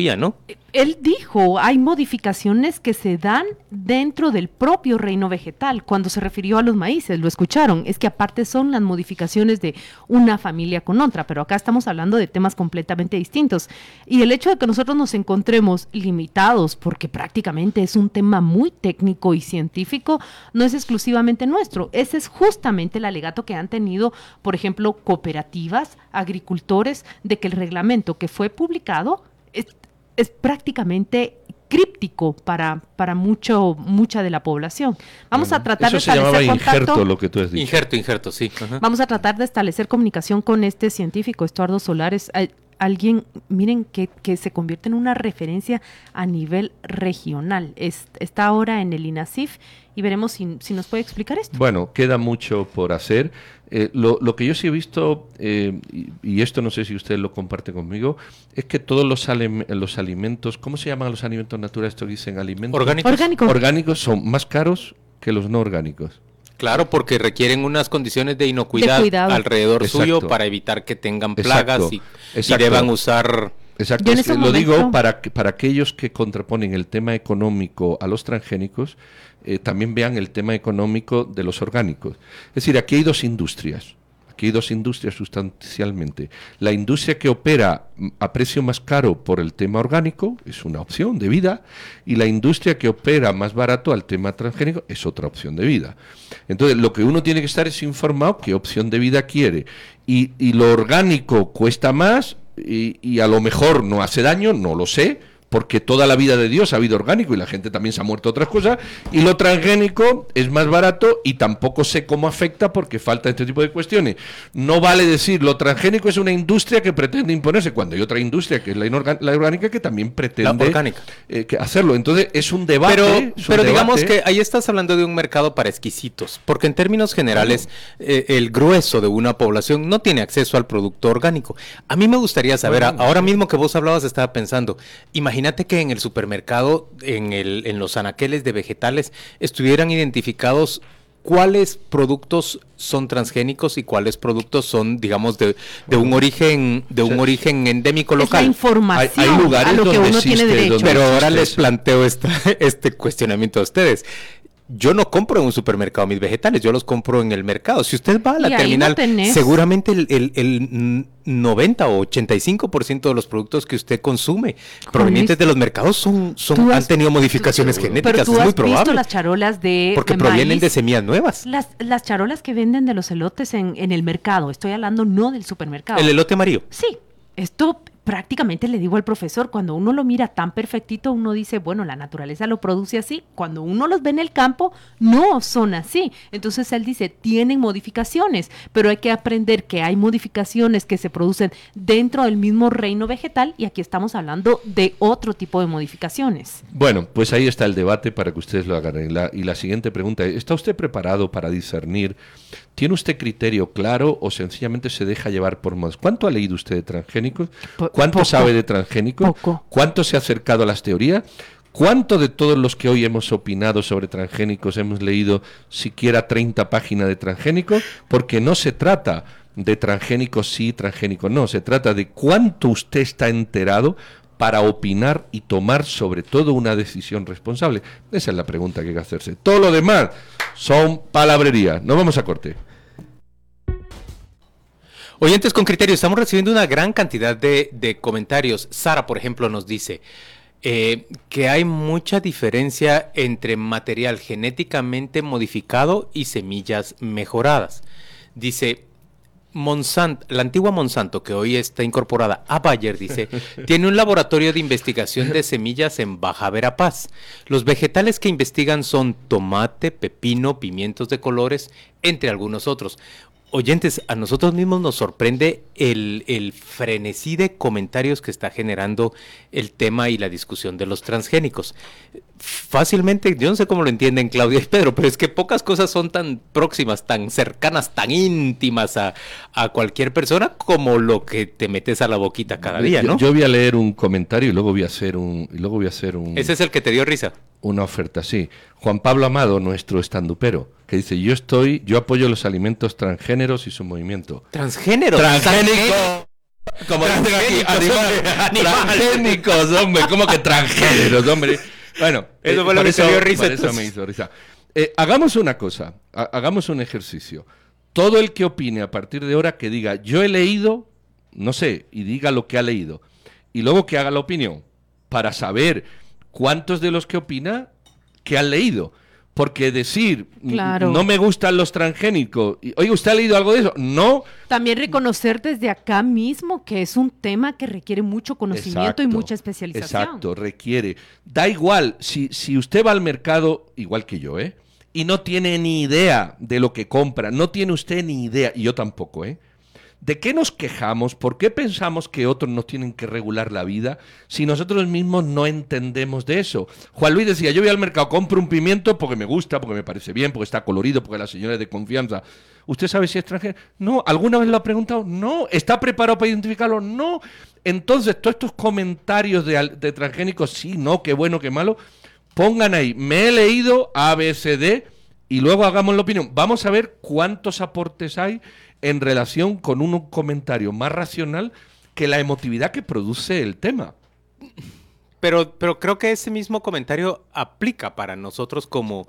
Él dijo, hay modificaciones que se dan dentro del propio reino vegetal. Cuando se refirió a los maíces, lo escucharon. Es que aparte son las modificaciones de una familia con otra, pero acá estamos hablando de temas completamente distintos. Y el hecho de que nosotros nos encontremos limitados, porque prácticamente es un tema muy técnico y científico, no es exclusivamente nuestro. Ese es justamente el alegato que han tenido, por ejemplo, cooperativas, agricultores, de que el reglamento que fue publicado es, prácticamente críptico para, para mucho, mucha de la población. Vamos a tratar de establecer injerto, lo que tú has dicho. Injerto, injerto, sí. Vamos a tratar de establecer comunicación con este científico, Estuardo Solares, alguien, miren, que, que se convierte en una referencia a nivel regional. está ahora en el INASIF y veremos si, si, nos puede explicar esto. Bueno, queda mucho por hacer. Eh, lo, lo, que yo sí he visto, eh, y, esto no sé si usted lo comparte conmigo, es que todos los, los alimentos, ¿cómo se llaman los alimentos naturales? Esto dicen alimentos orgánicos. orgánicos. Orgánicos son más caros que los no orgánicos. Claro, porque requieren unas condiciones de inocuidad alrededor suyo para evitar que tengan plagas y, deban usar... Exacto, lo digo para, para aquellos que contraponen el tema económico a los transgénicos, eh, también vean el tema económico de los orgánicos. Es decir, aquí hay dos industrias Aquí hay dos industrias sustancialmente. La industria que opera a precio más caro por el tema orgánico es una opción de vida y la industria que opera más barato al tema transgénico es otra opción de vida. Entonces, lo que uno tiene que estar es informado qué opción de vida quiere. Y, lo orgánico cuesta más y, y a lo mejor no hace daño, no lo sé, porque toda la vida de Dios ha habido orgánico y la gente también se ha muerto otras cosas, y lo transgénico es más barato y tampoco sé cómo afecta porque falta este tipo de cuestiones. No vale decir, lo transgénico es una industria que pretende imponerse, cuando hay otra industria, que es la, orgánica, que también pretende eh, hacerlo. Entonces es un debate. Pero, digamos que ahí estás hablando de un mercado para exquisitos, porque en términos generales eh, el grueso de una población no tiene acceso al producto orgánico. A mí me gustaría saber, ahora mismo que vos hablabas, estaba pensando, imagínate imagínate que en el supermercado, en, el, en los anaqueles de vegetales, estuvieran identificados cuáles productos son transgénicos y cuáles productos son, digamos, de, un origen de un origen endémico local. Es información hay, lugares a lo que uno tiene derecho. Pero ahora les planteo este cuestionamiento a ustedes yo no compro en un supermercado mis vegetales, yo los compro en el mercado. Si usted va a la terminal, seguramente el, 90 o 85% de los productos que usted consume provenientes de los mercados son, son han tenido modificaciones genéticas, tú es muy probable. Visto las charolas de Porque provienen de semillas nuevas. Las, las charolas que venden de los elotes en, en el mercado, estoy hablando no del supermercado. El elote amarillo. Sí, esto prácticamente le digo al profesor, cuando uno lo mira tan perfectito, uno dice, bueno, la naturaleza lo produce así. Cuando uno los ve en el campo, no son así. Entonces él dice, tienen modificaciones, pero hay que aprender que hay modificaciones que se producen dentro del mismo reino vegetal y aquí estamos hablando de otro tipo de modificaciones. Bueno, pues ahí está el debate para que ustedes lo hagan. Y la, y la siguiente pregunta, ¿está usted preparado para discernir ¿Tiene usted criterio claro o sencillamente se deja llevar por más? ¿Cuánto ha leído usted de transgénicos? ¿Cuánto sabe de transgénicos? ¿Cuánto se ha acercado a las teorías? ¿Cuánto de todos los que hoy hemos opinado sobre transgénicos hemos leído siquiera 30 páginas de transgénicos? Porque no se trata de transgénicos sí, transgénicos no, se trata de cuánto usted está enterado para opinar y tomar sobre todo una decisión responsable. Esa es la pregunta que hay que hacerse. Todo lo demás son palabrerías. Nos vamos a corte. Oyentes con criterio, estamos recibiendo una gran cantidad de, comentarios. Sara, por ejemplo, nos dice eh, que hay mucha diferencia entre material genéticamente modificado y semillas mejoradas. Dice, Monsanto, la antigua Monsanto, que hoy está incorporada a Bayer, dice, tiene un laboratorio de investigación de semillas en Baja Verapaz. Los vegetales que investigan son tomate, pepino, pimientos de colores, entre algunos otros oyentes, a nosotros mismos nos sorprende el, el, frenesí de comentarios que está generando el tema y la discusión de los transgénicos. Fácilmente, yo no sé cómo lo entienden Claudia y Pedro, pero es que pocas cosas son tan próximas, tan cercanas, tan íntimas a, a cualquier persona como lo que te metes a la boquita cada día, ¿no? Yo, voy a leer un comentario y luego voy a hacer un, y luego voy a hacer un. Ese es el que te dio risa. Una oferta, sí. Juan Pablo Amado, nuestro estandupero que dice, yo estoy, yo apoyo los alimentos transgéneros y su movimiento. ¿Transgénero? Transgénico. Como dicen aquí, transgénicos, hombre, ¿cómo que transgéneros, hombre? Bueno, eso fue lo que dio risa. eso me hizo risa. Eh, hagamos una cosa, hagamos un ejercicio. Todo el que opine a partir de ahora que diga, yo he leído, no sé, y diga lo que ha leído, y luego que haga la opinión, para saber cuántos de los que opina que han leído. Porque decir, no me gustan los transgénicos, oye, ¿usted ha leído algo de eso? No. También reconocer desde acá mismo que es un tema que requiere mucho conocimiento y mucha especialización. Exacto, requiere. Da igual, si, si usted va al mercado, igual que yo, ¿eh? Y no tiene ni idea de lo que compra, no tiene usted ni idea, y yo tampoco, ¿eh? ¿De qué nos quejamos? ¿Por qué pensamos que otros nos tienen que regular la vida si nosotros mismos no entendemos de eso? Juan Luis decía, yo voy al mercado, compro un pimiento porque me gusta, porque me parece bien, porque está colorido, porque la señora es de confianza. ¿Usted sabe si es extranjero? No. ¿Alguna vez lo ha preguntado? No. ¿Está preparado para identificarlo? No. Entonces, todos estos comentarios de, de transgénicos, sí, no, qué bueno, qué malo, pongan ahí, me he leído ABCD y luego hagamos la opinión. Vamos a ver cuántos aportes hay en relación con un comentario más racional que la emotividad que produce el tema. Pero, pero creo que ese mismo comentario aplica para nosotros como,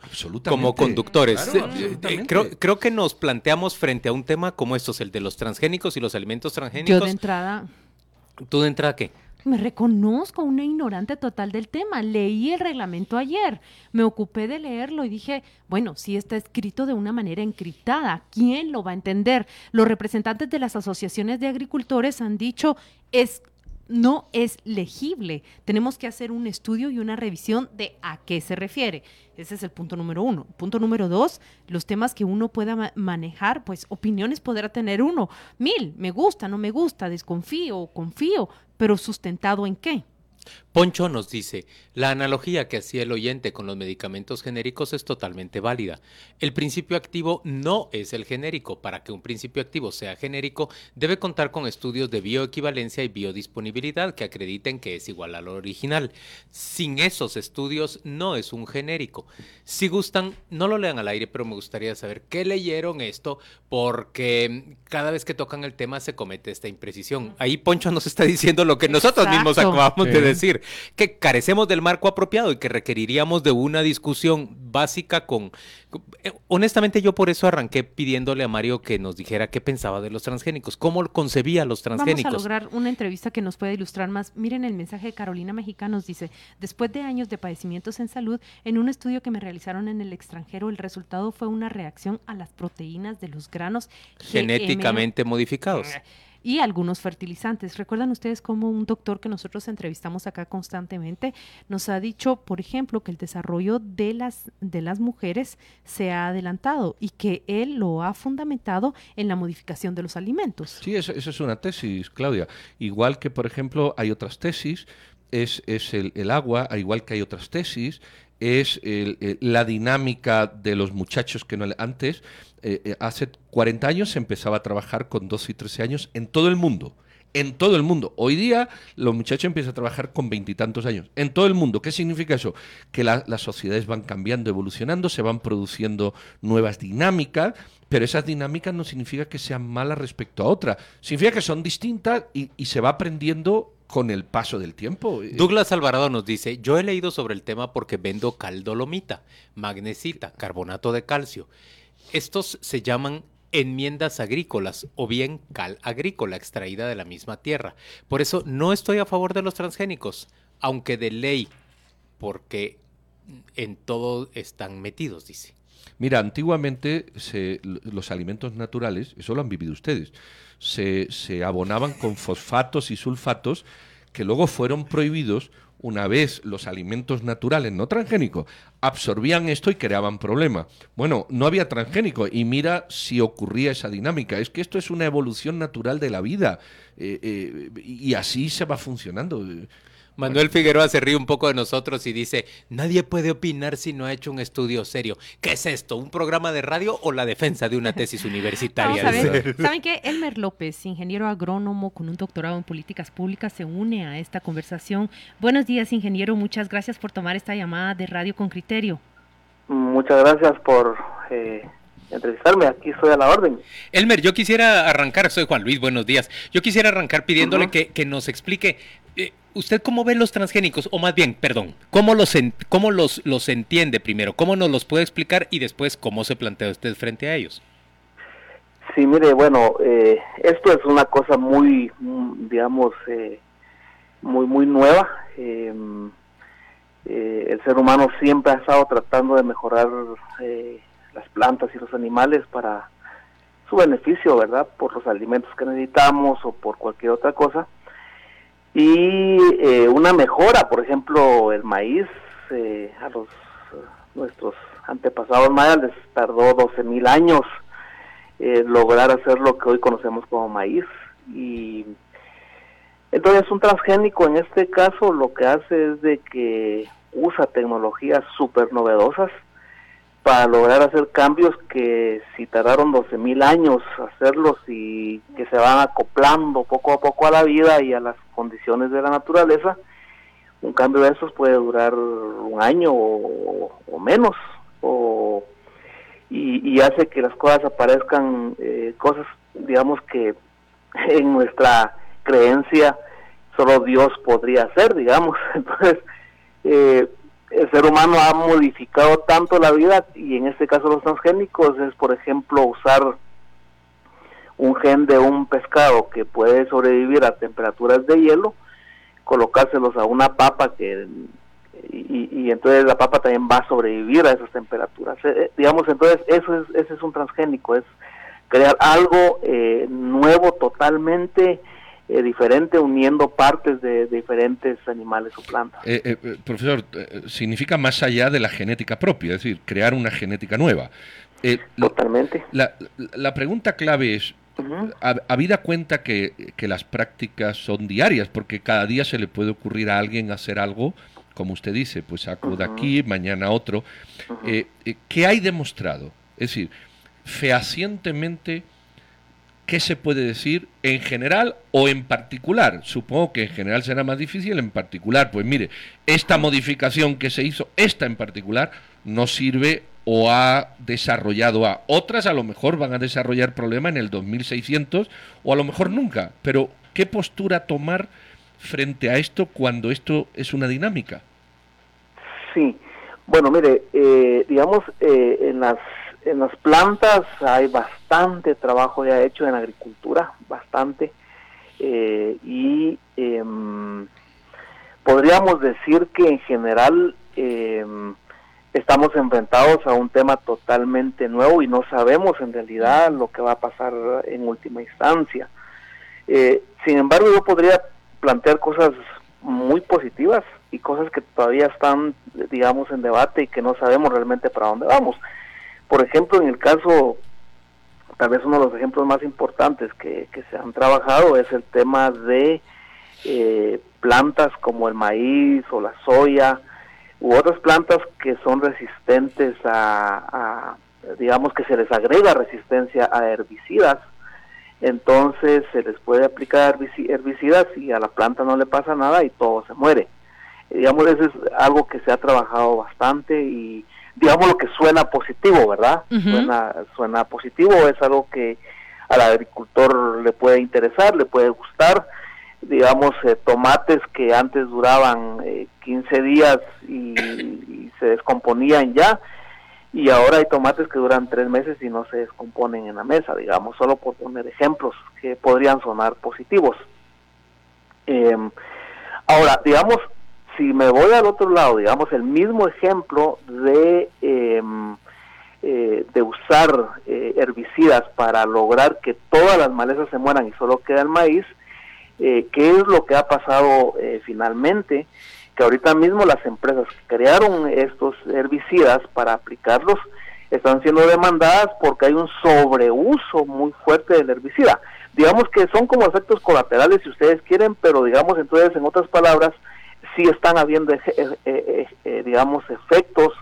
como conductores. Eh, eh, creo, creo que nos planteamos frente a un tema como estos, el de los transgénicos y los alimentos transgénicos. Yo de entrada. ¿Tú de entrada qué? Me reconozco una ignorante total del tema. Leí el reglamento ayer, me ocupé de leerlo y dije, bueno, si está escrito de una manera encriptada, ¿quién lo va a entender? Los representantes de las asociaciones de agricultores han dicho, es no es legible. Tenemos que hacer un estudio y una revisión de a qué se refiere. Ese es el punto número uno. Punto número dos, los temas que uno pueda manejar, pues opiniones podrá tener uno. Mil, me gusta, no me gusta, desconfío, confío, pero sustentado en qué. Poncho nos dice, la analogía que hacía el oyente con los medicamentos genéricos es totalmente válida. El principio activo no es el genérico. Para que un principio activo sea genérico, debe contar con estudios de bioequivalencia y biodisponibilidad que acrediten que es igual al original. Sin esos estudios no es un genérico. Si gustan, no lo lean al aire, pero me gustaría saber qué leyeron esto, porque cada vez que tocan el tema se comete esta imprecisión. Ahí Poncho nos está diciendo lo que nosotros mismos acabamos de decir decir, que carecemos del marco apropiado y que requeriríamos de una discusión básica con... Eh, honestamente yo por eso arranqué pidiéndole a Mario que nos dijera qué pensaba de los transgénicos, cómo concebía los transgénicos. Vamos a lograr una entrevista que nos pueda ilustrar más. Miren el mensaje de Carolina Mexicana, nos dice, después de años de padecimientos en salud, en un estudio que me realizaron en el extranjero, el resultado fue una reacción a las proteínas de los granos genéticamente modificados y algunos fertilizantes. ¿Recuerdan ustedes cómo un doctor que nosotros entrevistamos acá constantemente nos ha dicho, por ejemplo, que el desarrollo de las, de las mujeres se ha adelantado y que él lo ha fundamentado en la modificación de los alimentos? Sí, esa, es una tesis, Claudia. Igual que, por ejemplo, hay otras tesis, es, es el, el agua, igual que hay otras tesis, es la dinámica de los muchachos que no antes eh, eh, hace 40 años se empezaba a trabajar con 12 y 13 años en todo el mundo. En todo el mundo. Hoy día los muchachos empiezan a trabajar con veintitantos años. En todo el mundo. ¿Qué significa eso? Que las sociedades van cambiando, evolucionando, se van produciendo nuevas dinámicas, pero esas dinámicas no significa que sean malas respecto a otras. Significa que son distintas y, y se va aprendiendo con el paso del tiempo. Douglas Alvarado nos dice, yo he leído sobre el tema porque vendo caldolomita, magnesita, carbonato de calcio estos se llaman enmiendas agrícolas o bien cal agrícola extraída de la misma tierra. Por eso no estoy a favor de los transgénicos, aunque de ley, porque en todo están metidos, dice. Mira, antiguamente los alimentos naturales, eso lo han vivido ustedes, se, se abonaban con fosfatos y sulfatos que luego fueron prohibidos una vez los alimentos naturales no transgénicos absorbían esto y creaban problemas. Bueno, no había transgénico y mira si ocurría esa dinámica. Es que esto es una evolución natural de la vida eh, eh, y así se va funcionando. Manuel Figueroa se ríe un poco de nosotros y dice, nadie puede opinar si no ha hecho un estudio serio. ¿Qué es esto? ¿Un programa de radio o la defensa de una tesis universitaria? ¿Saben qué? Elmer López, ingeniero agrónomo con un doctorado en políticas públicas, se une a esta conversación. Buenos días, ingeniero. Muchas gracias por tomar esta llamada de Radio con Criterio. Muchas gracias por... Eh, entrevistarme, aquí estoy a la orden. Elmer, yo quisiera arrancar, soy Juan Luis, buenos días. Yo quisiera arrancar pidiéndole que, que, nos explique ¿Usted cómo ve los transgénicos? O más bien, perdón, ¿cómo, los, cómo los, los entiende primero? ¿Cómo nos los puede explicar? Y después, ¿cómo se plantea usted frente a ellos? Sí, mire, bueno, eh, esto es una cosa muy, digamos, eh, muy, muy nueva. Em, el ser humano siempre ha estado tratando de mejorar las plantas y los animales para su beneficio, ¿verdad? Por los alimentos que necesitamos o por cualquier otra cosa y eh, una mejora, por ejemplo, el maíz eh, a los nuestros antepasados mayas les tardó 12 mil años eh, lograr hacer lo que hoy conocemos como maíz. Y entonces un transgénico. En este caso lo que hace es de que usa tecnologías súper novedosas para lograr hacer cambios que si tardaron 12 mil años hacerlos y que se van acoplando poco a poco a la vida y a las condiciones de la naturaleza, un cambio de esos puede durar un año o, menos. O, y, hace que las cosas aparezcan eh, cosas, digamos que en nuestra creencia solo Dios podría hacer, digamos. Entonces, eh, el ser humano ha modificado tanto la vida y en este caso los transgénicos es, por ejemplo, usar un gen de un pescado que puede sobrevivir a temperaturas de hielo, colocárselos a una papa que y, entonces la papa también va a sobrevivir a esas temperaturas. Eh, eh, digamos, entonces eso es, ese es un transgénico, es crear algo eh, nuevo totalmente diferente uniendo partes de, diferentes animales o plantas. profesor, significa más allá de la genética propia, es decir, crear una genética nueva. Totalmente. La, la, pregunta clave es, habida cuenta que, que, las prácticas son diarias, porque cada día se le puede ocurrir a alguien hacer algo como usted dice, pues saco de aquí, mañana otro. Eh, eh, ¿Qué hay demostrado? Es decir, fehacientemente, ¿qué se puede decir en general o en particular? Supongo que en general será más difícil, en particular, pues mire, esta modificación que se hizo, esta en particular, no sirve o ha desarrollado a otras, a lo mejor van a desarrollar problema en el 2600 o a lo mejor nunca, pero ¿qué postura tomar frente a esto cuando esto es una dinámica? Sí, bueno, mire, eh, digamos, eh, en, las, en las plantas hay bastante trabajo ya hecho en agricultura, bastante, eh, y em, podríamos decir que en general em, estamos enfrentados a un tema totalmente nuevo y no sabemos en realidad lo que va a pasar en última instancia. sin embargo, yo podría plantear cosas muy positivas y cosas que todavía están, digamos, en debate y que no sabemos realmente para dónde vamos. Por ejemplo, en el caso, tal vez uno de los ejemplos más importantes que, se han trabajado es el tema de eh, plantas como el maíz o la soya u otras plantas que son resistentes a, digamos que se les agrega resistencia a herbicidas. Entonces se les puede aplicar herbicidas y a la planta no le pasa nada y todo se muere. Digamos, eso es algo que se ha trabajado bastante y digamos lo que suena positivo, ¿verdad? suena, suena positivo, es algo que al agricultor le puede interesar, le puede gustar. Digamos, eh, tomates que antes duraban 15 eh, días y, se descomponían ya, y ahora hay tomates que duran tres meses y no se descomponen en la mesa, digamos, solo por poner ejemplos que podrían sonar positivos. Em, ahora, digamos, si me voy al otro lado, digamos, el mismo ejemplo de, em, eh, de usar eh, herbicidas para lograr que todas las malezas se mueran y solo queda el maíz, eh, ¿qué es lo que ha pasado finalmente? Que ahorita mismo las empresas que crearon estos herbicidas para aplicarlos están siendo demandadas porque hay un sobreuso muy fuerte del herbicida. Digamos que son como efectos colaterales si ustedes quieren, pero digamos entonces en otras palabras, sí están habiendo, eh, eh, eh, digamos, efectos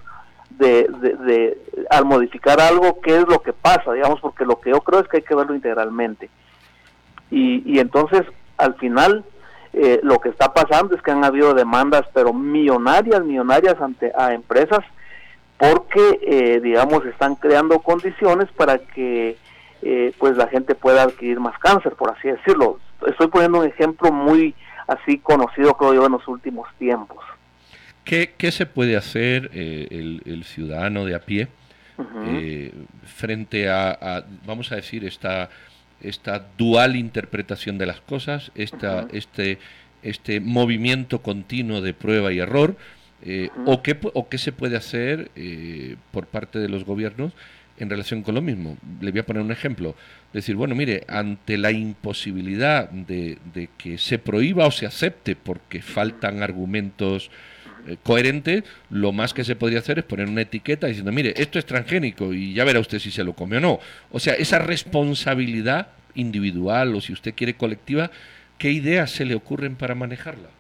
de, al modificar algo, qué es lo que pasa, digamos, porque lo que yo creo es que hay que verlo integralmente. Y, y entonces, al final, lo que está pasando es que han habido demandas, pero millonarias, millonarias ante a empresas, porque, digamos, están creando condiciones para que pues la gente pueda adquirir más cáncer, por así decirlo. Estoy poniendo un ejemplo muy así conocido, creo yo, en los últimos tiempos. ¿Qué, qué se puede hacer eh, el, el, ciudadano de a pie eh, frente a, vamos a decir, esta, esta dual interpretación de las cosas, esta, este, este movimiento continuo de prueba y error? Eh, o, qué, ¿O qué se puede hacer por parte de los gobiernos en relación con lo mismo. Le voy a poner un ejemplo. Decir, bueno, mire, ante la imposibilidad de, que se prohíba o se acepte porque faltan argumentos eh, coherentes, lo más que se podría hacer es poner una etiqueta diciendo, mire, esto es transgénico y ya verá usted si se lo come o no. O sea, esa responsabilidad individual o si usted quiere colectiva, ¿qué ideas se le ocurren para manejarla?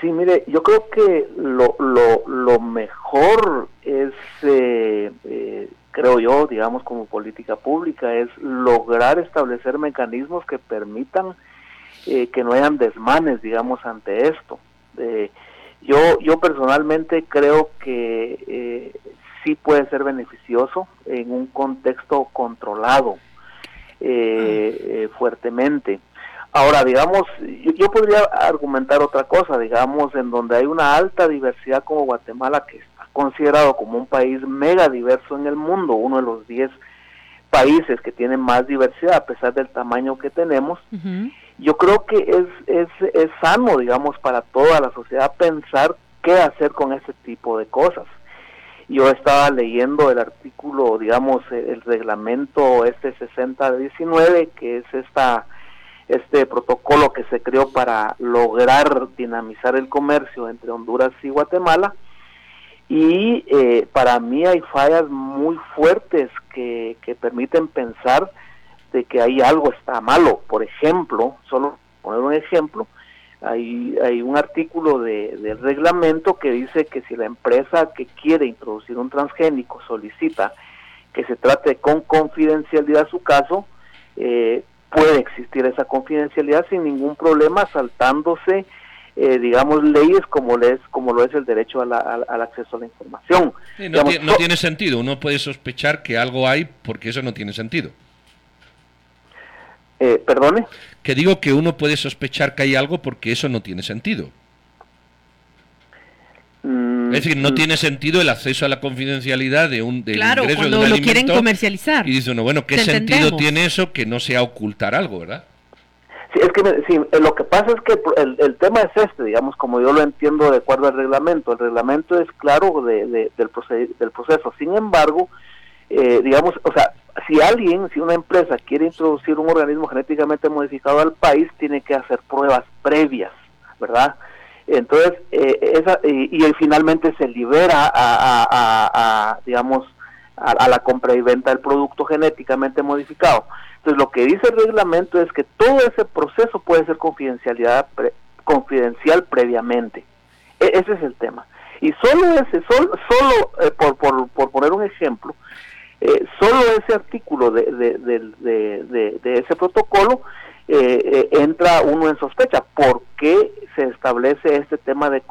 Sí, mire, yo creo que lo, lo, lo mejor es, eh, eh, creo yo, digamos como política pública, es lograr establecer mecanismos que permitan eh, que no hayan desmanes, digamos, ante esto. yo, yo personalmente creo que sí puede ser beneficioso en un contexto controlado eh, fuertemente. Ahora, digamos, yo, podría argumentar otra cosa, digamos, en donde hay una alta diversidad como Guatemala, que está considerado como un país mega diverso en el mundo, uno de los 10 países que tienen más diversidad a pesar del tamaño que tenemos, yo creo que es, es, es sano, digamos, para toda la sociedad pensar qué hacer con ese tipo de cosas. Yo estaba leyendo el artículo, digamos, el reglamento este 6019, que es esta este protocolo que se creó para lograr dinamizar el comercio entre Honduras y Guatemala. Y eh, para mí hay fallas muy fuertes que, que permiten pensar de que ahí algo está malo. Por ejemplo, solo poner un ejemplo, hay, hay un artículo de, del reglamento que dice que si la empresa que quiere introducir un transgénico solicita que se trate con confidencialidad su caso, eh, puede existir esa confidencialidad sin ningún problema, saltándose, eh, digamos, leyes como, les, como lo es el derecho al acceso a la información. no, tiene sentido, uno puede sospechar que algo hay porque eso no tiene sentido. Eh, ¿Perdone? Que digo que uno puede sospechar que hay algo porque eso no tiene sentido. Mm, es decir, no mm. tiene sentido el acceso a la confidencialidad de un del claro, cuando lo quieren comercializar. Y dice uno, bueno, ¿qué sentido tiene eso que no sea ocultar algo, verdad? Sí, es que sí, lo que pasa es que el, el, tema es este, digamos, como yo lo entiendo de acuerdo al reglamento. El reglamento es claro de, del, del proceso. Sin embargo, eh, digamos, o sea, si alguien, si una empresa quiere introducir un organismo genéticamente modificado al país, tiene que hacer pruebas previas, ¿verdad? Entonces, eh, esa, y, finalmente se libera a, digamos, a, la compra y venta del producto genéticamente modificado. Entonces, lo que dice el reglamento es que todo ese proceso puede ser confidencialidad confidencial previamente. E, ese es el tema. Y solo ese, solo, solo eh, por, por, por poner un ejemplo, eh, solo ese artículo de, de, ese protocolo eh, entra uno en sospecha. ¿Por qué se establece este tema de